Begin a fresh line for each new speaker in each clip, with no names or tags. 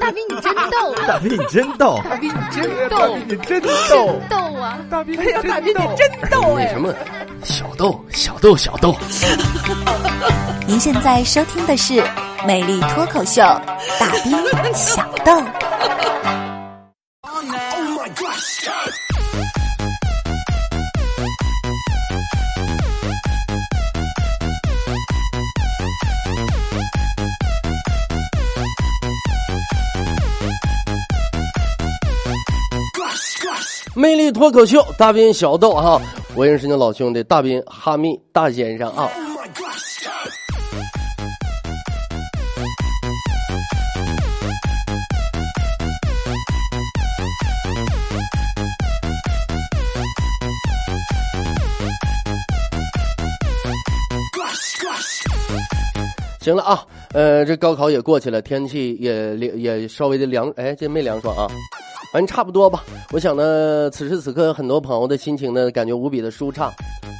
大兵你真逗，
大兵你真逗，
大兵你真逗，
大兵你真逗，
逗啊！
大兵
哎呀，大兵你真逗哎！
什么小豆小豆小豆？
您现在收听的是《美丽脱口秀》，大兵小豆。
魅力脱口秀，大兵小豆哈，我认识你老兄弟大兵哈密大先生啊。行了啊，呃，这高考也过去了，天气也也稍微的凉，哎，这没凉爽啊，反正差不多吧。我想呢，此时此刻很多朋友的心情呢，感觉无比的舒畅，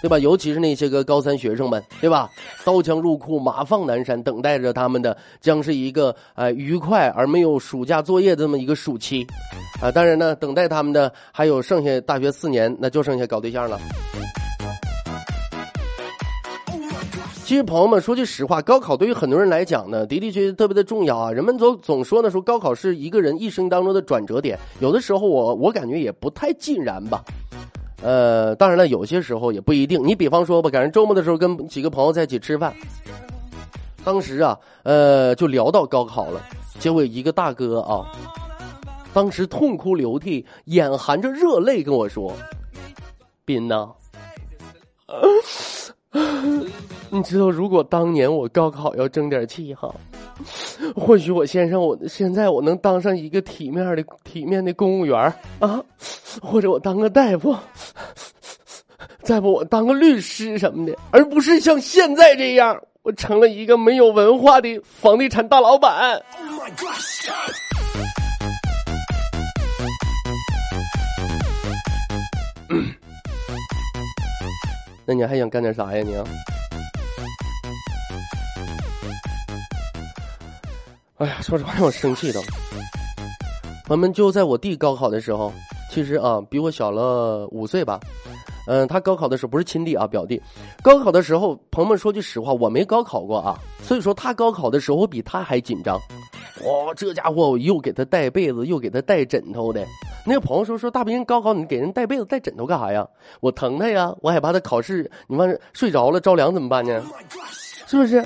对吧？尤其是那些个高三学生们，对吧？刀枪入库，马放南山，等待着他们的将是一个呃愉快而没有暑假作业这么一个暑期，啊，当然呢，等待他们的还有剩下大学四年，那就剩下搞对象了。其实，朋友们说句实话，高考对于很多人来讲呢，的的确确特别的重要啊。人们总总说呢，说高考是一个人一生当中的转折点。有的时候我，我感觉也不太尽然吧。呃，当然了，有些时候也不一定。你比方说吧，赶上周末的时候，跟几个朋友在一起吃饭，当时啊，呃，就聊到高考了。结果一个大哥啊，当时痛哭流涕，眼含着热泪跟我说：“斌呐。” 你知道，如果当年我高考要争点气哈，或许我先生，我现在我能当上一个体面的、体面的公务员啊，或者我当个大夫，再不我当个律师什么的，而不是像现在这样，我成了一个没有文化的房地产大老板。那你还想干点啥呀你？哎呀，说实话让我生气的。我们就在我弟高考的时候，其实啊比我小了五岁吧。嗯，他高考的时候不是亲弟啊，表弟。高考的时候，朋友们说句实话，我没高考过啊，所以说他高考的时候，我比他还紧张。哇，这家伙我又给他带被子，又给他带枕头的。那个朋友说说大兵高考你给人带被子带枕头干啥呀？我疼他呀，我害怕他考试你万睡着了着凉怎么办呢？是不是？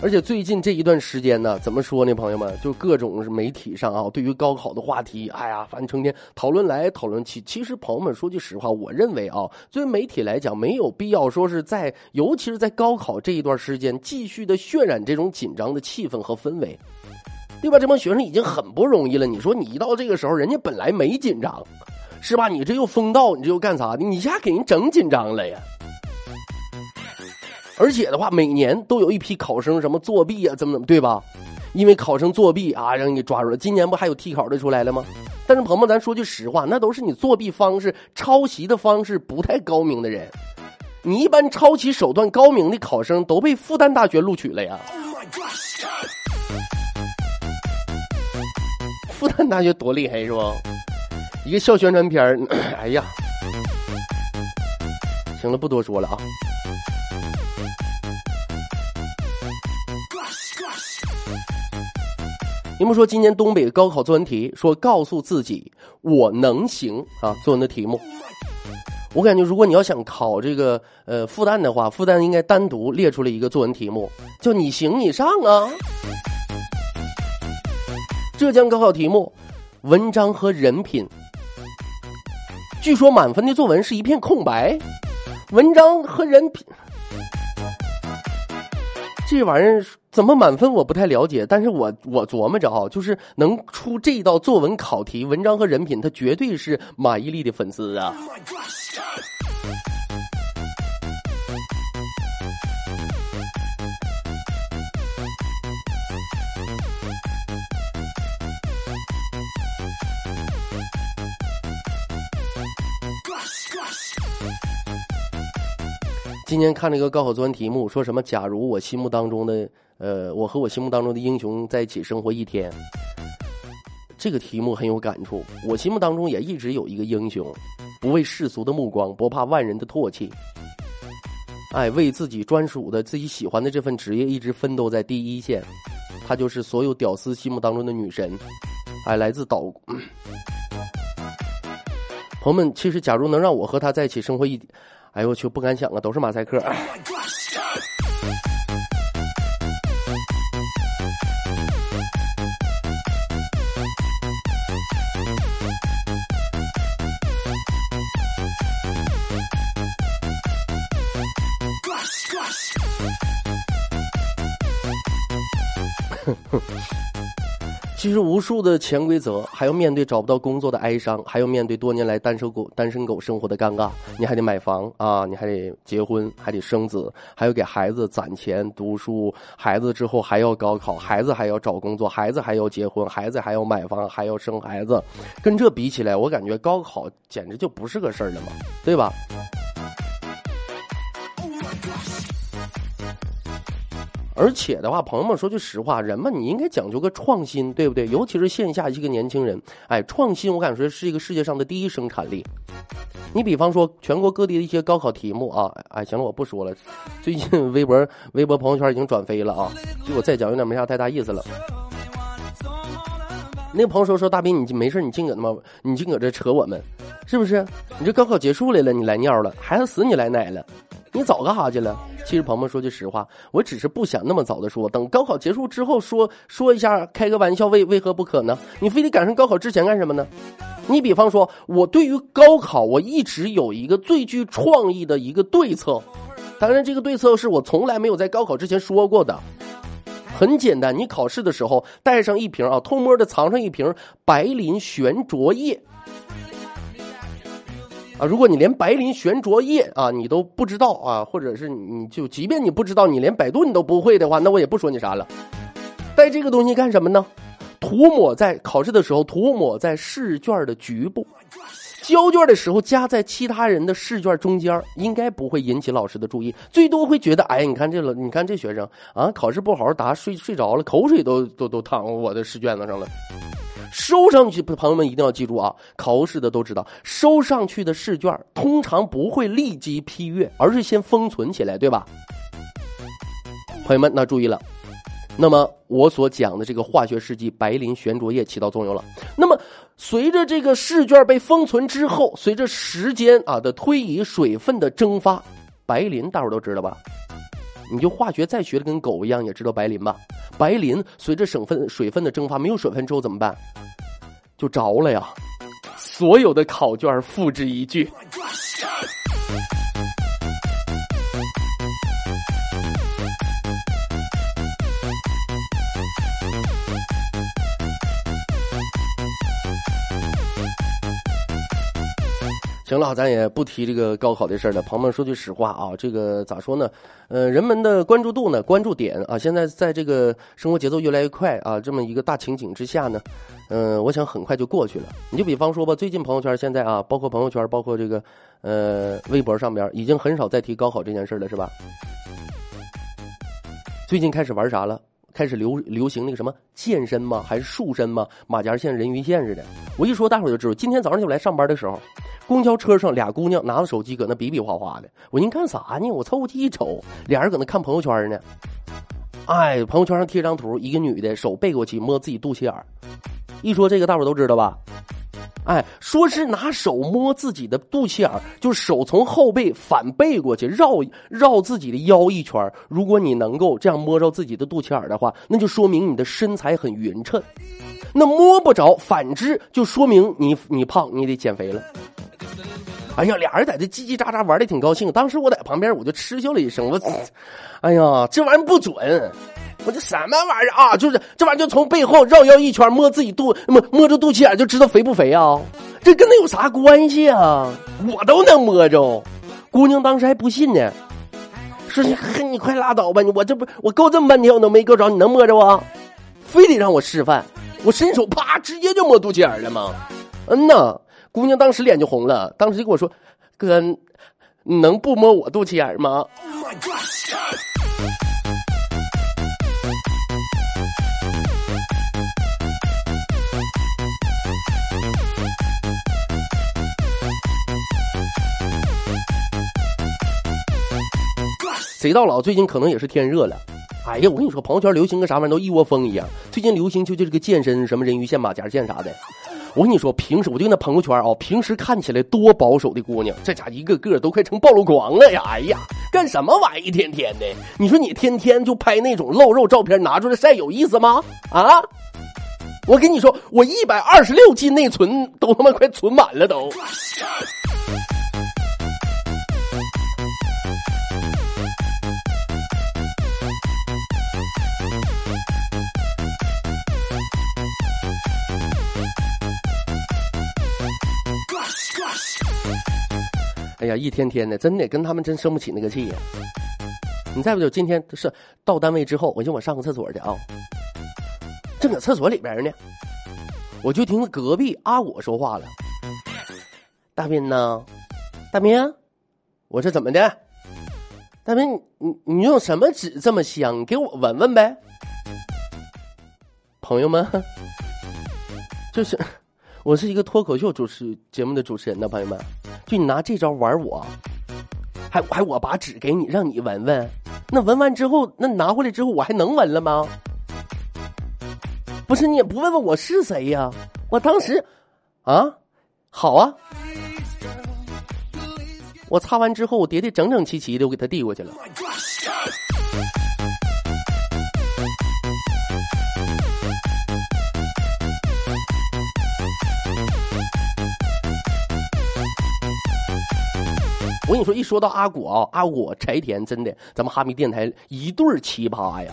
而且最近这一段时间呢，怎么说呢，朋友们，就各种媒体上啊，对于高考的话题，哎呀，反正成天讨论来讨论去。其实朋友们说句实话，我认为啊，作为媒体来讲，没有必要说是在，尤其是在高考这一段时间，继续的渲染这种紧张的气氛和氛围，对吧？这帮学生已经很不容易了，你说你一到这个时候，人家本来没紧张，是吧？你这又封道，你这又干啥的？你一下给人整紧张了呀！而且的话，每年都有一批考生什么作弊啊，怎么怎么，对吧？因为考生作弊啊，让你抓住了。今年不还有替考的出来了吗？但是鹏鹏，咱说句实话，那都是你作弊方式、抄袭的方式不太高明的人。你一般抄袭手段高明的考生都被复旦大学录取了呀。复旦大学多厉害是吧？一个校宣传片，哎呀，行了，不多说了啊。你们说今年东北高考作文题说告诉自己我能行啊，作文的题目。我感觉如果你要想考这个呃复旦的话，复旦应该单独列出了一个作文题目，叫你行你上啊。浙江高考题目，文章和人品。据说满分的作文是一片空白，文章和人品。这玩意儿怎么满分我不太了解，但是我我琢磨着啊，就是能出这道作文考题，文章和人品，他绝对是马伊琍的粉丝啊。今天看了一个高考作文题目，说什么？假如我心目当中的呃，我和我心目当中的英雄在一起生活一天。这个题目很有感触，我心目当中也一直有一个英雄，不畏世俗的目光，不怕万人的唾弃。哎，为自己专属的、自己喜欢的这份职业，一直奋斗在第一线。她就是所有屌丝心目当中的女神。哎，来自岛。朋友们，其实假如能让我和她在一起生活一，哎呦我去，不敢想啊，都是马赛克。其实无数的潜规则，还要面对找不到工作的哀伤，还要面对多年来单身狗单身狗生活的尴尬。你还得买房啊，你还得结婚，还得生子，还要给孩子攒钱读书。孩子之后还要高考，孩子还要找工作，孩子还要结婚，孩子还要买房，还要生孩子。跟这比起来，我感觉高考简直就不是个事儿了嘛，对吧？而且的话，朋友们说句实话，人们你应该讲究个创新，对不对？尤其是线下一个年轻人，哎，创新我感觉是一个世界上的第一生产力。你比方说全国各地的一些高考题目啊，哎，行了，我不说了。最近微博、微博朋友圈已经转飞了啊，就我再讲有点没啥太大意思了。那个朋友说说大斌，你没事你净搁他妈，你净搁这扯我们，是不是？你这高考结束来了，你来尿了，孩子死你来奶了。你早干啥去了？其实，鹏鹏说句实话，我只是不想那么早的说，等高考结束之后说说一下，开个玩笑，为为何不可呢？你非得赶上高考之前干什么呢？你比方说，我对于高考，我一直有一个最具创意的一个对策，当然，这个对策是我从来没有在高考之前说过的。很简单，你考试的时候带上一瓶啊，偷摸的藏上一瓶白磷悬浊液。啊，如果你连白磷悬浊液啊你都不知道啊，或者是你就即便你不知道，你连百度你都不会的话，那我也不说你啥了。带这个东西干什么呢？涂抹在考试的时候，涂抹在试卷的局部，交卷的时候夹在其他人的试卷中间，应该不会引起老师的注意，最多会觉得，哎，你看这了，你看这学生啊，考试不好好答，睡睡着了，口水都都都淌我的试卷子上了。收上去，朋友们一定要记住啊！考试的都知道，收上去的试卷通常不会立即批阅，而是先封存起来，对吧？朋友们，那注意了。那么我所讲的这个化学试剂白磷悬浊液起到作用了。那么随着这个试卷被封存之后，随着时间啊的推移，水分的蒸发，白磷大伙都知道吧？你就化学再学的跟狗一样，也知道白磷吧？白磷随着省份水分的蒸发，没有水分之后怎么办？就着了呀！所有的考卷复制一炬。行了，咱也不提这个高考的事了。朋友们，说句实话啊，这个咋说呢？呃，人们的关注度呢，关注点啊，现在在这个生活节奏越来越快啊，这么一个大情景之下呢，嗯，我想很快就过去了。你就比方说吧，最近朋友圈现在啊，包括朋友圈，包括这个呃微博上边，已经很少再提高考这件事了，是吧？最近开始玩啥了？开始流流行那个什么健身吗？还是塑身吗？马甲线、人鱼线似的。我一说，大伙就知道。今天早上就来上班的时候，公交车上俩姑娘拿着手机搁那比比划划的。我您干啥呢？我凑过去一瞅，俩人搁那看朋友圈呢。哎，朋友圈上贴张图，一个女的手背过去摸自己肚脐眼一说这个，大伙都知道吧？哎，说是拿手摸自己的肚脐眼就是手从后背反背过去绕绕自己的腰一圈如果你能够这样摸着自己的肚脐眼的话，那就说明你的身材很匀称。那摸不着，反之就说明你你胖，你得减肥了。哎呀，俩人在这叽叽喳喳玩的挺高兴。当时我在旁边，我就嗤笑了一声，我，哎呀，这玩意不准。我这什么玩意儿啊？就是这玩意儿，就从背后绕腰一圈，摸自己肚摸摸着肚脐眼就知道肥不肥啊？这跟那有啥关系啊？我都能摸着。姑娘当时还不信呢，说你你快拉倒吧！我这不我够这么半天我都没够着，你能摸着啊？非得让我示范，我伸手啪直接就摸肚脐眼了吗？嗯呐，姑娘当时脸就红了，当时就跟我说：“哥，你能不摸我肚脐眼吗？” oh、my God, 谁到老最近可能也是天热了。哎呀，我跟你说，朋友圈流行个啥玩意儿都一窝蜂一样。最近流行就就这个健身，什么人鱼线、马甲线啥的。我跟你说，平时我就那朋友圈啊，平时看起来多保守的姑娘，这家一个个都快成暴露狂了呀！哎呀，干什么玩意一天天的？你说你天天就拍那种露肉照片拿出来晒，有意思吗？啊！我跟你说，我一百二十六 G 内存都他妈快存满了都。哎呀，一天天的，真的跟他们真生不起那个气呀！你再不就今天是到单位之后，我寻我上个厕所去啊，正搁厕所里边呢，我就听隔壁阿果说话了：“大斌呢？大斌，我说怎么的？大斌，你你用什么纸这么香？给我闻闻呗。”朋友们，就是我是一个脱口秀主持节目的主持人呢，朋友们。就你拿这招玩我，还还我把纸给你，让你闻闻，那闻完之后，那拿回来之后，我还能闻了吗？不是你也不问问我是谁呀？我当时，啊，好啊，我擦完之后，我叠叠整整齐齐的，我给他递过去了。我跟你说，一说到阿果啊，阿果柴田真的，咱们哈密电台一对奇葩呀！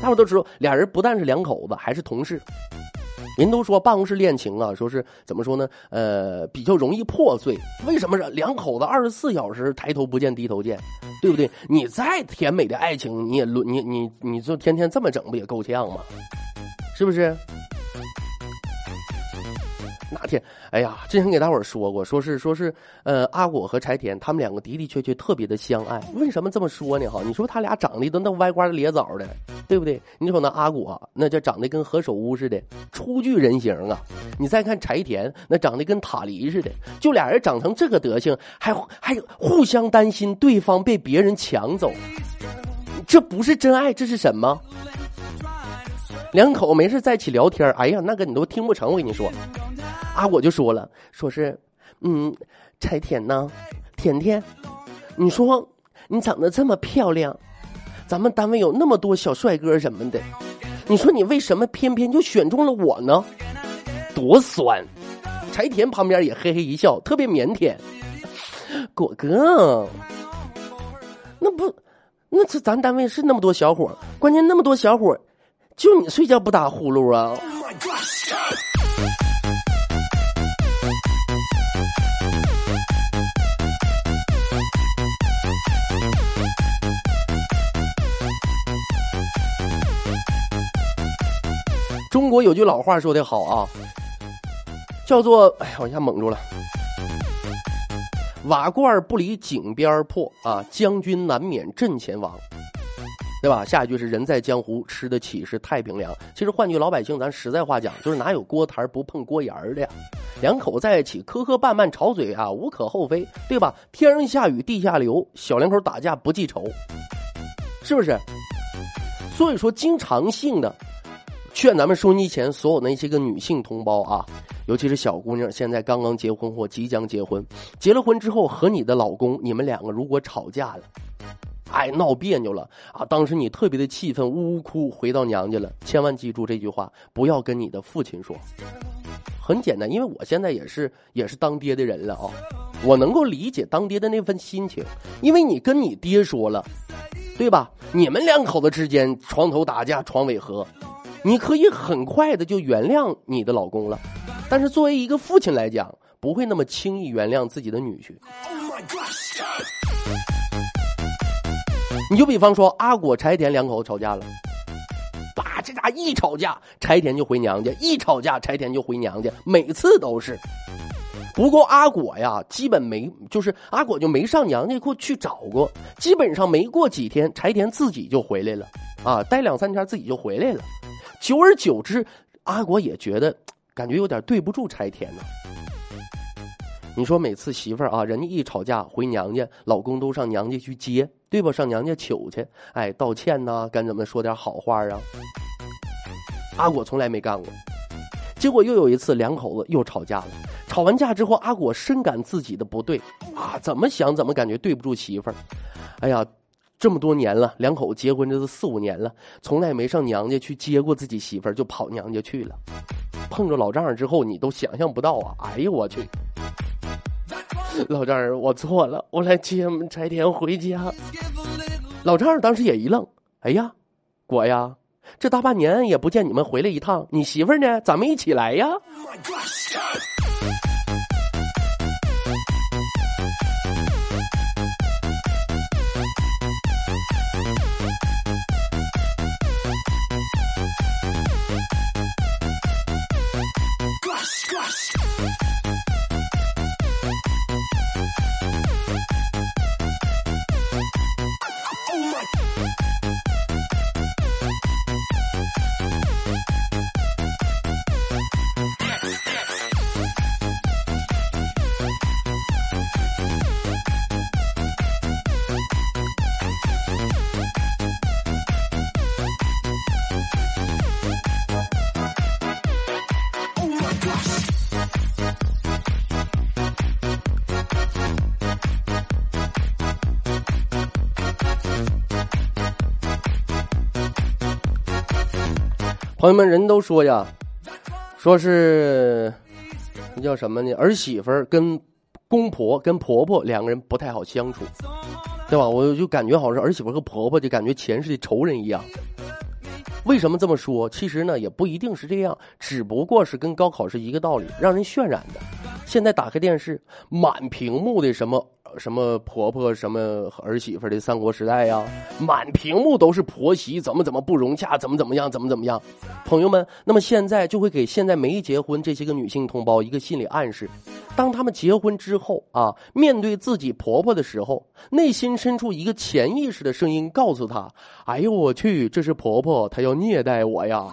大伙都知道，俩人不但是两口子，还是同事。人都说办公室恋情啊，说是怎么说呢？呃，比较容易破碎。为什么是两口子二十四小时抬头不见低头见，对不对？你再甜美的爱情，你也轮你你你就天天这么整，不也够呛吗？是不是？哎呀，之前给大伙儿说过，说是说是，呃，阿果和柴田他们两个的的确确特别的相爱。为什么这么说呢？哈，你说他俩长得都那歪瓜裂枣的，对不对？你说那阿果那叫长得跟何首乌似的，初具人形啊。你再看柴田，那长得跟塔梨似的，就俩人长成这个德行，还还互相担心对方被别人抢走，这不是真爱，这是什么？两口没事在一起聊天，哎呀，那个你都听不成。我跟你说。啊，我就说了，说是，嗯，柴田呢，甜甜，你说你长得这么漂亮，咱们单位有那么多小帅哥什么的，你说你为什么偏偏就选中了我呢？多酸！柴田旁边也嘿嘿一笑，特别腼腆。果哥，那不，那这咱单位是那么多小伙，关键那么多小伙，就你睡觉不打呼噜啊？中国有句老话说的好啊，叫做“哎呀，我一下蒙住了”。瓦罐不离井边破啊，将军难免阵前亡，对吧？下一句是“人在江湖，吃得起是太平凉”。其实换句老百姓，咱实在话讲，就是哪有锅台不碰锅沿的呀？两口在一起磕磕绊绊吵嘴啊，无可厚非，对吧？天上下雨地下流，小两口打架不记仇，是不是？所以说，经常性的。劝咱们收音机前所有那些个女性同胞啊，尤其是小姑娘，现在刚刚结婚或即将结婚，结了婚之后和你的老公，你们两个如果吵架了，哎，闹别扭了啊，当时你特别的气愤，呜呜哭，回到娘家了，千万记住这句话，不要跟你的父亲说。很简单，因为我现在也是也是当爹的人了啊，我能够理解当爹的那份心情，因为你跟你爹说了，对吧？你们两口子之间床头打架，床尾和。你可以很快的就原谅你的老公了，但是作为一个父亲来讲，不会那么轻易原谅自己的女婿。你就比方说阿果、柴田两口子吵架了，把这家一吵架，柴田就回娘家；一吵架，柴田就回娘家，每次都是。不过阿果呀，基本没，就是阿果就没上娘家过去找过，基本上没过几天，柴田自己就回来了，啊，待两三天自己就回来了。久而久之，阿果也觉得感觉有点对不住柴田呢。你说每次媳妇儿啊，人家一吵架回娘家，老公都上娘家去接，对吧？上娘家求去，哎，道歉呐，该怎么说点好话啊？阿果从来没干过。结果又有一次，两口子又吵架了。吵完架之后，阿果深感自己的不对啊，怎么想怎么感觉对不住媳妇儿。哎呀，这么多年了，两口子结婚这都四五年了，从来没上娘家去接过自己媳妇儿，就跑娘家去了。碰着老丈人之后，你都想象不到啊！哎呦我去，老丈人，我错了，我来接我们柴田回家。老丈人当时也一愣，哎呀，果呀。这大半年也不见你们回来一趟，你媳妇儿呢？咱们一起来呀！朋友们，人都说呀，说是那叫什么呢？儿媳妇跟公婆、跟婆婆两个人不太好相处，对吧？我就感觉好像儿媳妇和婆婆就感觉前世的仇人一样。为什么这么说？其实呢，也不一定是这样，只不过是跟高考是一个道理，让人渲染的。现在打开电视，满屏幕的什么？什么婆婆什么儿媳妇的三国时代呀，满屏幕都是婆媳怎么怎么不融洽，怎么怎么样，怎么怎么样。朋友们，那么现在就会给现在没结婚这些个女性同胞一个心理暗示：当她们结婚之后啊，面对自己婆婆的时候，内心深处一个潜意识的声音告诉她：“哎呦我去，这是婆婆，她要虐待我呀！”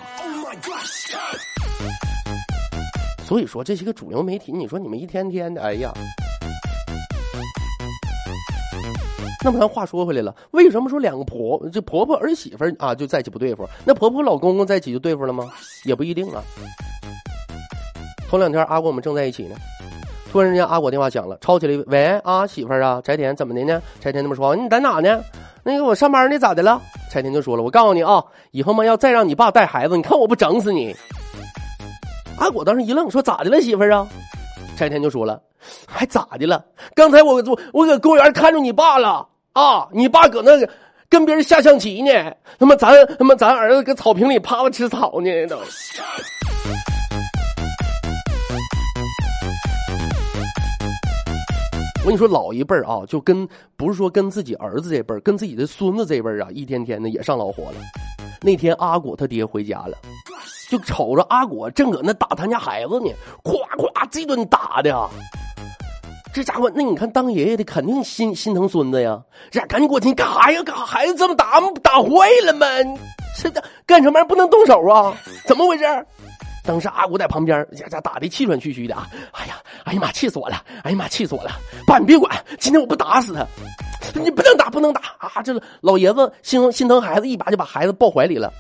所以说这些个主流媒体，你说你们一天天的，哎呀。那么咱话说回来了，为什么说两个婆这婆婆儿媳妇啊就在一起不对付？那婆婆老公公在一起就对付了吗？也不一定啊。头两天阿果我们正在一起呢，突然之间阿果电话响了，吵起来，喂啊媳妇儿啊，柴田怎么的呢？柴田那么说，你在哪呢？那个我上班呢，咋的了？柴田就说了，我告诉你啊，以后嘛要再让你爸带孩子，你看我不整死你。阿果当时一愣，说咋的了媳妇儿啊？柴田就说了，还咋的了？刚才我我我搁公园看着你爸了。啊！你爸搁那跟别人下象棋呢，他妈咱他妈咱儿子搁草坪里趴着吃草呢都。我跟你说，老一辈儿啊，就跟不是说跟自己儿子这辈儿，跟自己的孙子这辈儿啊，一天天的也上老火了。那天阿果他爹回家了，就瞅着阿果正搁那打他家孩子呢，咵咵这顿打的。这家伙，那你看当爷爷的肯定心心疼孙子呀！这赶紧过去，你干啥呀？干啥？孩子这么打打坏了吗？这干什么不能动手啊？怎么回事？当时阿古在旁边，家家打的气喘吁吁的啊！哎呀，哎呀妈，气死我了！哎呀妈，气死我了！爸，你别管，今天我不打死他，你不能打，不能打啊！这老爷子心心疼孩子，一把就把孩子抱怀里了。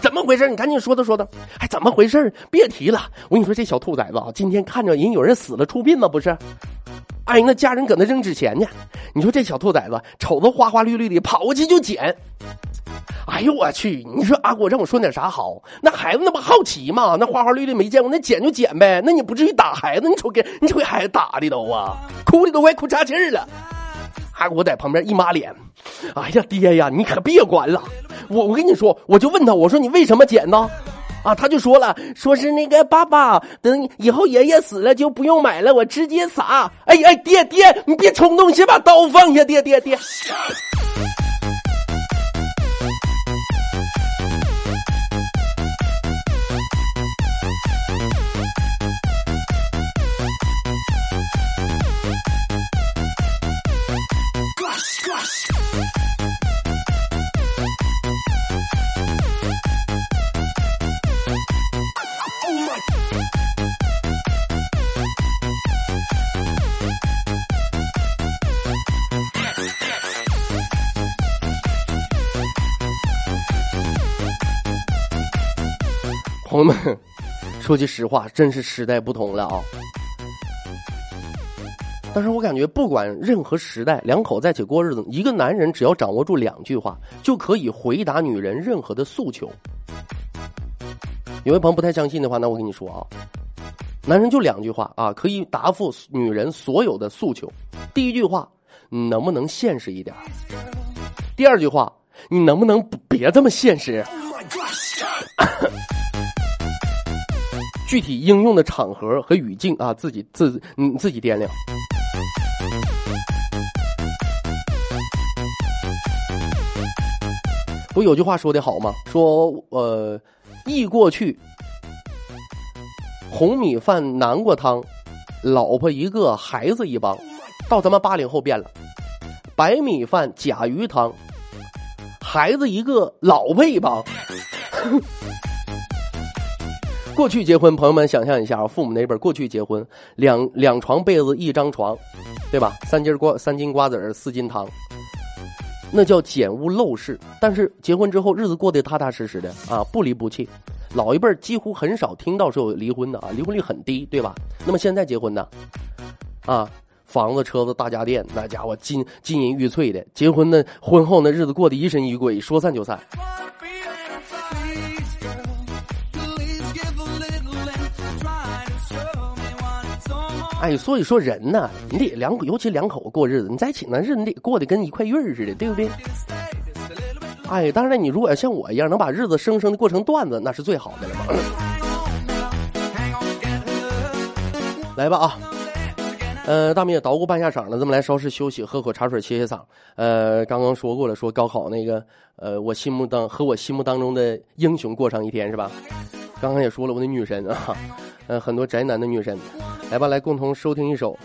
怎么回事？你赶紧说道说道。哎，怎么回事？别提了。我跟你说，这小兔崽子啊，今天看着人有人死了出殡吗？不是。哎，那家人搁那扔纸钱呢。你说这小兔崽子瞅着花花绿绿的，跑过去就捡。哎呦我去！你说阿果让我说点啥好？那孩子那不好奇吗？那花花绿绿没见过，那捡就捡呗。那你不至于打孩子？你瞅给，你瞅给孩子打的都啊，哭的都快哭岔气儿了。他我在旁边一抹脸，哎呀爹呀，你可别管了。我我跟你说，我就问他，我说你为什么捡呢？啊，他就说了，说是那个爸爸，等以后爷爷死了就不用买了，我直接撒。哎哎，爹爹，你别冲动，先把刀放下，爹爹爹。朋友们，说句实话，真是时代不同了啊。但是我感觉，不管任何时代，两口在一起过日子，一个男人只要掌握住两句话，就可以回答女人任何的诉求。有位朋友不太相信的话，那我跟你说啊，男人就两句话啊，可以答复女人所有的诉求。第一句话，你能不能现实一点？第二句话，你能不能别这么现实？具体应用的场合和语境啊，自己自你自己掂量。不有句话说的好吗？说呃，忆过去，红米饭南瓜汤，老婆一个孩子一帮。到咱们八零后变了，白米饭甲鱼汤，孩子一个老婆一帮。过去结婚，朋友们想象一下啊，父母那辈过去结婚，两两床被子一张床，对吧？三斤瓜三斤瓜子儿四斤糖。那叫简屋陋室，但是结婚之后日子过得踏踏实实的啊，不离不弃。老一辈几乎很少听到是有离婚的啊，离婚率很低，对吧？那么现在结婚呢，啊，房子、车子、大家电，那家伙金金银玉翠的，结婚呢，婚后那日子过得疑神疑鬼，说散就散。哎，所以说人呢，你得两尤其两口子过日子，你在一起那日你得过得跟一块玉儿似的，对不对？哎，当然了，你如果像我一样能把日子生生的过成段子，那是最好的了嘛。来吧啊，呃，大明也捣鼓半下场了，咱们来稍事休息，喝口茶水歇歇嗓。呃，刚刚说过了，说高考那个，呃，我心目当和我心目当中的英雄过上一天是吧？刚刚也说了，我的女神啊，呃，很多宅男的女神。来吧，来共同收听一首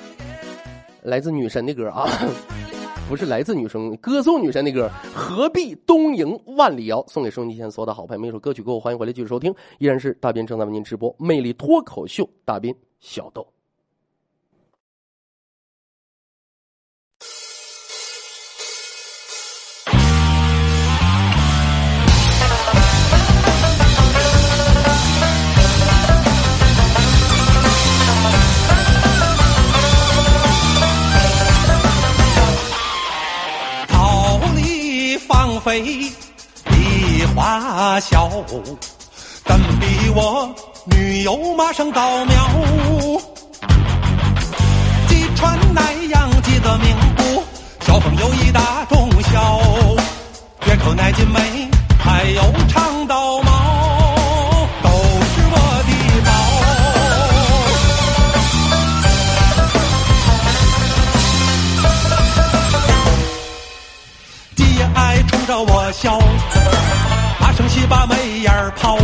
来自女神的歌啊，不是来自女神歌颂女神的歌，何必东瀛万里遥？送给收音机前所有的好朋友们一首歌曲，过后欢迎回来继续收听，依然是大斌正在为您直播《魅力脱口秀》，大斌小豆。
飞的花笑，怎比我女友马上高苗？击穿南阳记得名不？小朋友一大中小，月口乃金梅，还有长刀我笑，他生气把眉眼儿抛，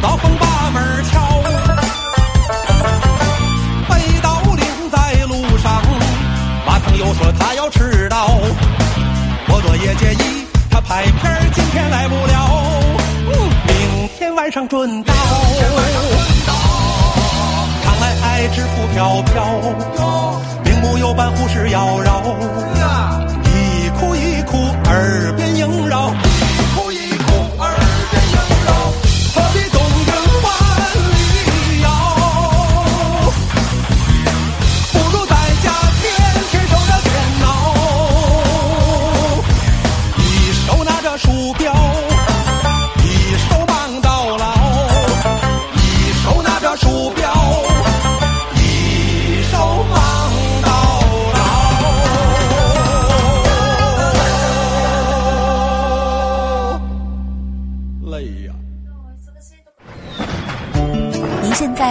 大风暴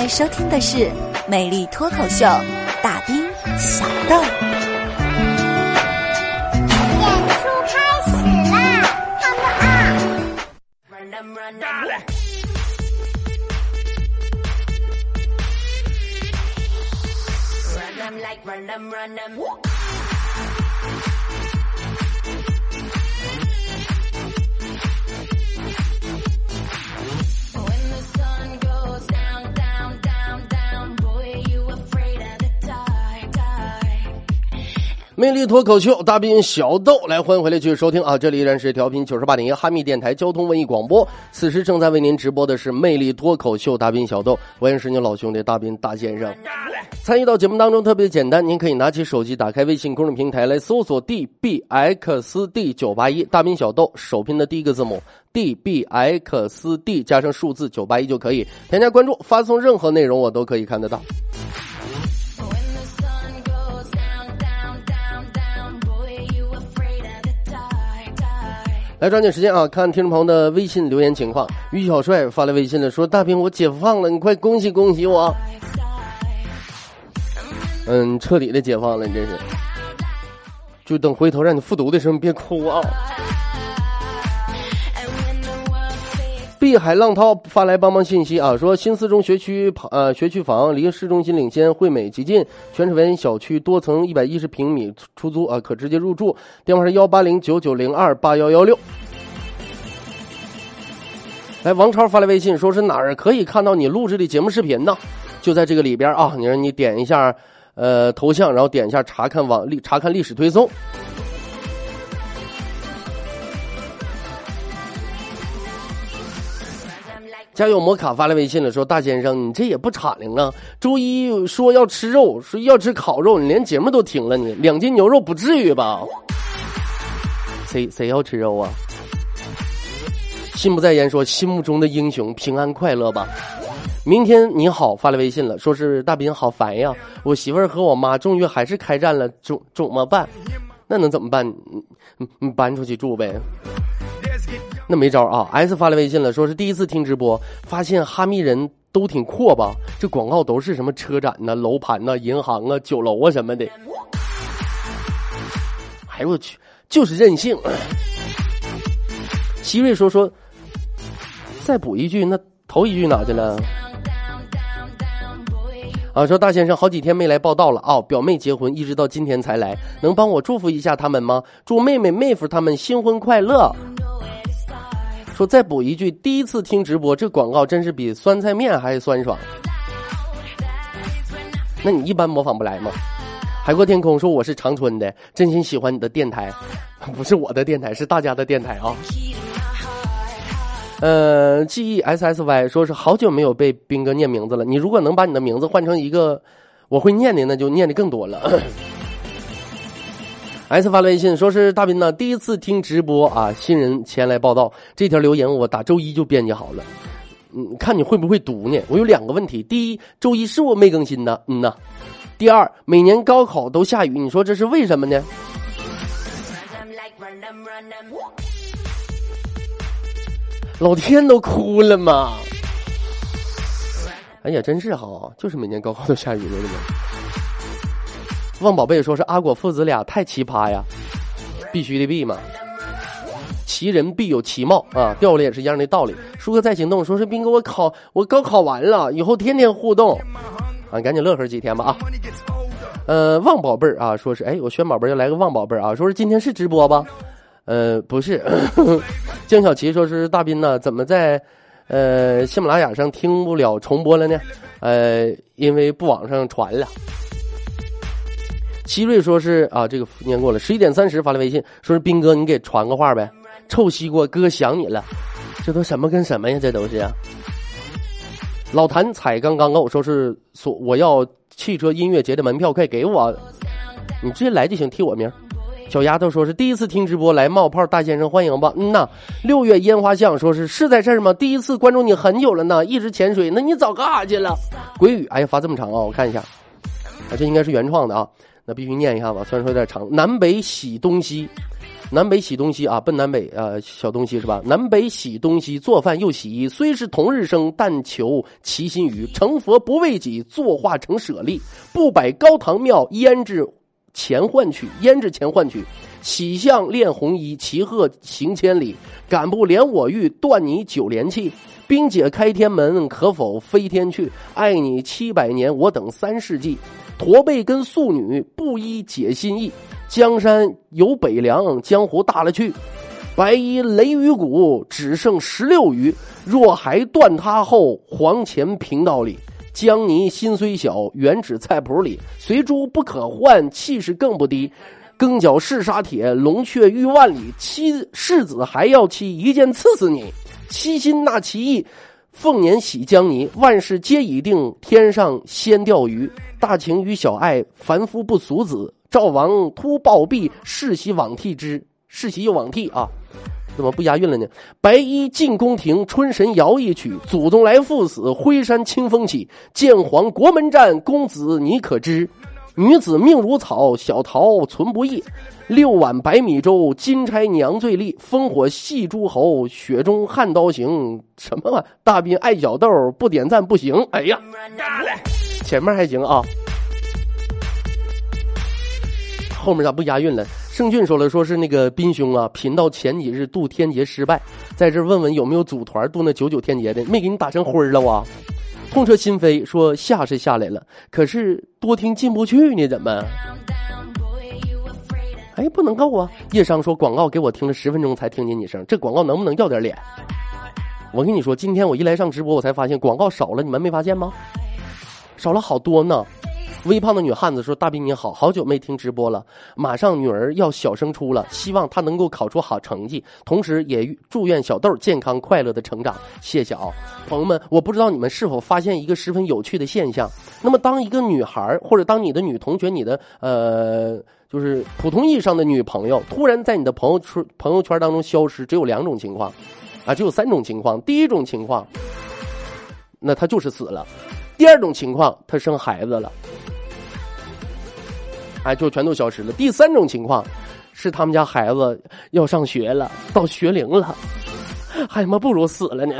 在
收听的是《美丽脱口秀》，大兵小豆。
演出开始啦，Come
on！When
魅力脱口秀，大兵小豆来，欢迎回来继续收听啊！这里依然是调频九十八点一哈密电台交通文艺广播，此时正在为您直播的是魅力脱口秀，大兵小豆，我也是你老兄弟大兵大先生。参与到节目当中特别简单，您可以拿起手机，打开微信公众平台来搜索 dbxd 九八一，大兵小豆首拼的第一个字母 dbxd 加上数字九八一就可以添加关注，发送任何内容我都可以看得到。来抓紧时间啊，看听众朋友的微信留言情况。于小帅发来微信了，说：“大兵，我解放了，你快恭喜恭喜我！”嗯，彻底的解放了，你这是。就等回头让你复读的时候，你别哭啊！碧海浪涛发来帮忙信息啊，说新四中学区旁呃学区房离市中心领先，惠美极近，全水围小区多层一百一十平米出租啊，可直接入住。电话是幺八零九九零二八幺幺六。来，王超发来微信，说是哪儿可以看到你录制的节目视频呢？就在这个里边啊，你说你点一下呃头像，然后点一下查看网历查看历史推送。家有摩卡发来微信了，说大先生，你这也不敞亮啊！周一说要吃肉，说要吃烤肉，你连节目都停了你，两斤牛肉不至于吧？谁谁要吃肉啊？心不在焉说心目中的英雄平安快乐吧。明天你好发来微信了，说是大兵好烦呀，我媳妇儿和我妈终于还是开战了，怎怎么办？那能怎么办？你你你搬出去住呗。那没招啊！S 发来微信了，说是第一次听直播，发现哈密人都挺阔吧？这广告都是什么车展呐、楼盘呐、银行啊、酒楼啊什么的。哎呦我去，就是任性。希瑞说说，再补一句，那头一句哪去了？啊，说大先生好几天没来报道了啊、表妹结婚一直到今天才来，能帮我祝福一下他们吗？祝妹妹妹夫他们新婚快乐。说再补一句，第一次听直播，这广告真是比酸菜面还酸爽。那你一般模仿不来吗？海阔天空说我是长春的，真心喜欢你的电台，不是我的电台，是大家的电台啊。呃，G E S S Y 说是好久没有被兵哥念名字了，你如果能把你的名字换成一个我会念的，那就念的更多了。S 发来微信说是大斌呢，第一次听直播啊，新人前来报道。这条留言我打周一就编辑好了，嗯，看你会不会读呢？我有两个问题：第一，周一是我没更新的，嗯呐；第二，每年高考都下雨，你说这是为什么呢？老天都哭了嘛！哎呀，真是哈，就是每年高考都下雨了，这个。旺宝贝说是阿果父子俩太奇葩呀，必须的必嘛。奇人必有其貌啊，掉了也是一样的道理。舒哥在行动说是斌哥，我考我高考完了，以后天天互动，啊，赶紧乐呵几天吧啊。呃，旺宝贝儿啊，说是哎，我轩宝贝要来个旺宝贝啊，说是今天是直播吧？呃，不是。江小琪说是大斌呢，怎么在呃喜马拉雅上听不了重播了呢？呃，因为不往上传了。奇瑞说是啊，这个念过了。十一点三十发来微信，说是斌哥，你给传个话呗。臭西瓜哥想你了，这都什么跟什么呀？这都是。老谭彩刚刚跟我说是说我要汽车音乐节的门票，快给我，你直接来就行，提我名。小丫头说是第一次听直播，来冒泡大先生欢迎吧。嗯呐，六月烟花巷说是是在这儿吗？第一次关注你很久了呢，一直潜水，那你早干啥去了？鬼语，哎呀，发这么长啊，我看一下，啊，这应该是原创的啊。那必须念一下吧，虽然说有点长。南北喜东西，南北喜东西啊，奔南北啊，小东西是吧？南北喜东西，做饭又洗衣，虽是同日生，但求其心语。成佛不为己，作化成舍利。不摆高堂庙，胭脂钱换取，胭脂钱换取。喜相恋红衣，骑鹤行千里。敢不怜我欲，断你九连气。冰解开天门，可否飞天去？爱你七百年，我等三世纪。驼背跟素女，布衣解心意。江山有北凉，江湖大了去。白衣雷雨谷，只剩十六余。若还断他后，黄钱贫道里。江泥心虽小，原指菜谱里。随珠不可换，气势更不低。更角是沙铁，龙雀欲万里。妻世子还要妻，一剑刺死你。七心纳其意，凤年喜将泥。万事皆已定，天上先钓鱼。大情与小爱，凡夫不俗子。赵王突暴毙，世袭罔替之，世袭又罔替啊。怎么不押韵了呢？白衣进宫廷，春神摇一曲。祖宗来赴死，灰山清风起。剑皇国门战，公子你可知？女子命如草，小桃存不易。六碗白米粥，金钗娘最丽。烽火戏诸侯，雪中悍刀行。什么玩意？大斌爱小豆，不点赞不行。哎呀，前面还行啊，后面咋不押韵了？盛俊说了，说是那个斌兄啊，贫道前几日渡天劫失败，在这问问有没有组团渡那九九天劫的，没给你打成灰了哇？痛彻心扉，说下是下来了，可是多听进不去呢，怎么？哎，不能够啊！叶商说广告给我听了十分钟才听见你声，这广告能不能要点脸？我跟你说，今天我一来上直播，我才发现广告少了，你们没发现吗？少了好多呢。微胖的女汉子说：“大斌你好，好久没听直播了，马上女儿要小升初了，希望她能够考出好成绩，同时也祝愿小豆健康快乐的成长。谢谢啊，朋友们，我不知道你们是否发现一个十分有趣的现象，那么当一个女孩或者当你的女同学、你的呃，就是普通意义上的女朋友，突然在你的朋友圈朋友圈当中消失，只有两种情况，啊，只有三种情况。第一种情况，那她就是死了；第二种情况，她生孩子了。”哎，就全都消失了。第三种情况，是他们家孩子要上学了，到学龄了，还他妈不如死了呢。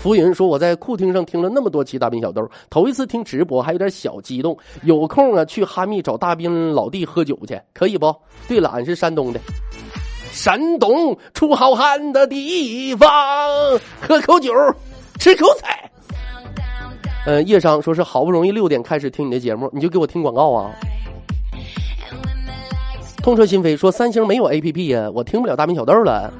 浮云说：“我在酷听上听了那么多期大兵小豆，头一次听直播，还有点小激动。有空啊，去哈密找大兵老弟喝酒去，可以不？对了，俺是山东的，山东出好汉的地方，喝口酒，吃口菜。”呃，叶商说是好不容易六点开始听你的节目，你就给我听广告啊！痛彻心扉说三星没有 A P P 呀，我听不了大兵小豆了。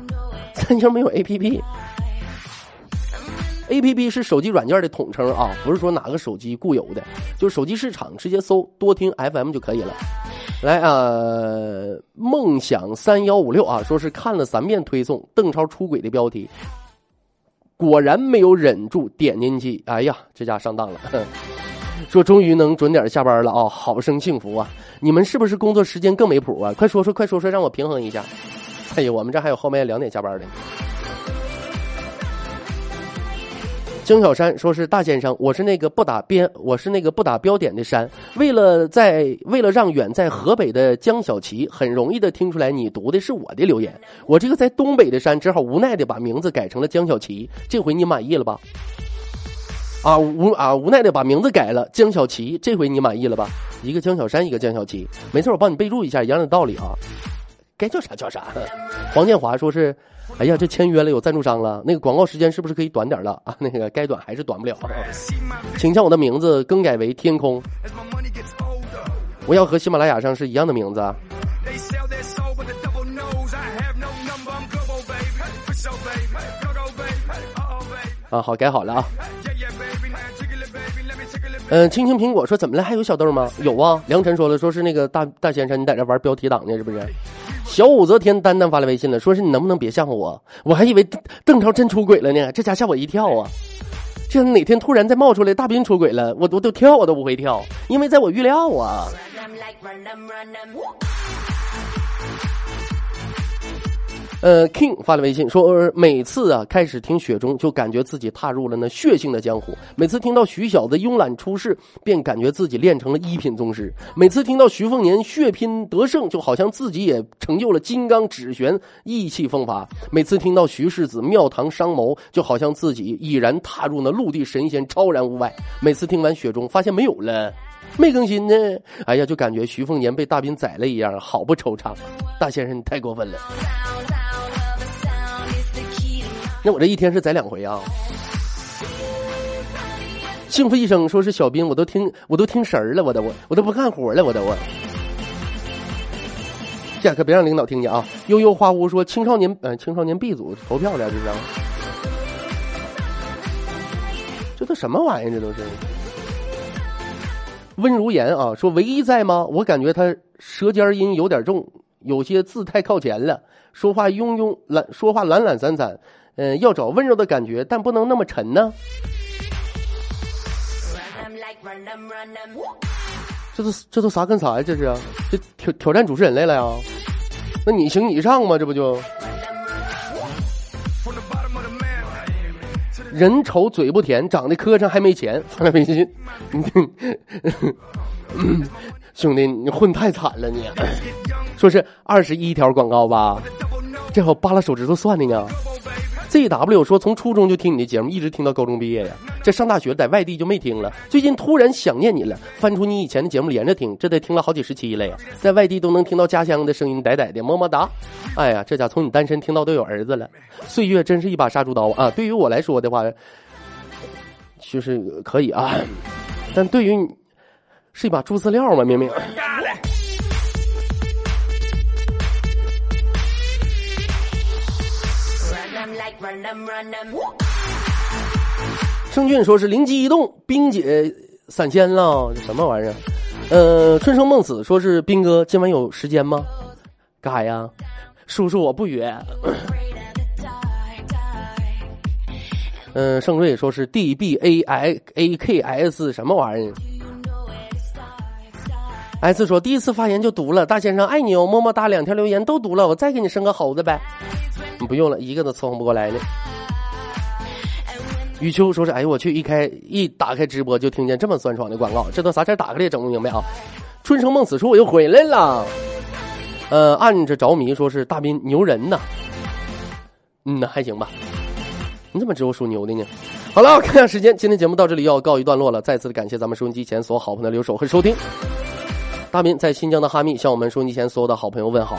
三星没有 A P P，A P P 是手机软件的统称啊，不是说哪个手机固有的，就是手机市场直接搜多听 F M 就可以了。来啊，梦想三幺五六啊，说是看了三遍推送邓超出轨的标题。果然没有忍住点进去，哎呀，这家上当了。说终于能准点下班了啊，好生幸福啊！你们是不是工作时间更没谱啊？快说说，快说说，让我平衡一下。哎呀，我们这还有后面两点下班的。江小山说是大先生，我是那个不打边，我是那个不打标点的山。为了在为了让远在河北的江小琪很容易的听出来你读的是我的留言，我这个在东北的山只好无奈的把名字改成了江小琪。这回你满意了吧？啊无啊无奈的把名字改了江小琪，这回你满意了吧？一个江小山，一个江小琪，没错，我帮你备注一下一样的道理啊。该叫啥叫啥。黄建华说是。哎呀，这签约了有赞助商了，那个广告时间是不是可以短点了啊？那个该短还是短不了。请将我的名字更改为天空。我要和喜马拉雅上是一样的名字啊。啊，好，改好了啊。嗯，青青苹果说怎么了？还有小豆吗？有啊。梁晨说了，说是那个大大先生，你在这玩标题党呢，是不是？小武则天丹丹发来微信了，说是你能不能别吓唬我？我还以为邓邓超真出轨了呢，这家吓我一跳啊！这哪天突然再冒出来大兵出轨了，我我都跳我都不会跳，因为在我预料啊。呃，King 发了微信说，呃每次啊开始听雪中，就感觉自己踏入了那血性的江湖；每次听到徐小子慵懒出世，便感觉自己练成了一品宗师；每次听到徐凤年血拼得胜，就好像自己也成就了金刚指玄，意气风发；每次听到徐世子庙堂商谋，就好像自己已然踏入那陆地神仙，超然物外；每次听完雪中，发现没有了。没更新呢，哎呀，就感觉徐凤年被大兵宰了一样，好不惆怅。大先生，你太过分了。那我这一天是宰两回啊！幸福一生说是小兵，我都听我都听神儿了，我都我我都不干活了，我都我。这可别让领导听见啊！悠悠花屋说青少年呃青少年 B 组投票了，这是？这都什么玩意儿？这都是。温如言啊，说唯一在吗？我感觉他舌尖音有点重，有些字太靠前了，说话庸庸懒，说话懒懒散散。嗯、要找温柔的感觉，但不能那么沉呢。这都这都啥跟啥呀？这是这挑挑战主持人来了呀？那你行你上吗？这不就人丑嘴不甜，长得磕碜还没钱，发来微信。兄弟，你混太惨了你，说是二十一条广告吧，这好扒拉手指头算的呢。ZW 说从初中就听你的节目，一直听到高中毕业呀。这上大学在外地就没听了，最近突然想念你了，翻出你以前的节目连着听，这得听了好几十期了呀。在外地都能听到家乡的声音，歹歹的，么么哒。哎呀，这家从你单身听到都有儿子了，岁月真是一把杀猪刀啊！对于我来说的话，就是可以啊，但对于你是一把猪饲料吗，明明。盛俊说是灵机一动，冰姐散仙了，这什么玩意儿？呃，春生梦死说是斌哥今晚有时间吗？干啥呀？叔叔我不约。嗯、盛瑞说是 D B A I A K S 什么玩意儿？S 说第一次发言就读了，大先生爱你哦，么么哒，两条留言都读了，我再给你生个猴子呗。不用了，一个都伺候不过来呢。雨秋说是，哎呦我去，一开一打开直播就听见这么酸爽的广告，这都啥事儿打开了也整不明白啊！春生梦死说我又回来了，呃，按着着迷说是大斌牛人呐，嗯还行吧，你怎么知道我属牛的呢？好了，看下时间，今天节目到这里要告一段落了，再次的感谢咱们收音机前所有好朋友的留守和收听。大斌在新疆的哈密向我们收音机前所有的好朋友问好。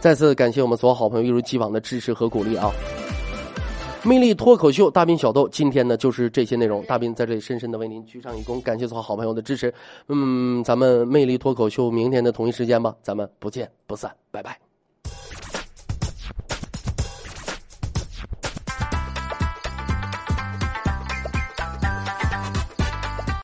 再次感谢我们所有好朋友一如既往的支持和鼓励啊！魅力脱口秀，大兵小豆，今天呢就是这些内容。大兵在这里深深的为您鞠上一躬，感谢所有好朋友的支持。嗯，咱们魅力脱口秀明天的同一时间吧，咱们不见不散，拜拜。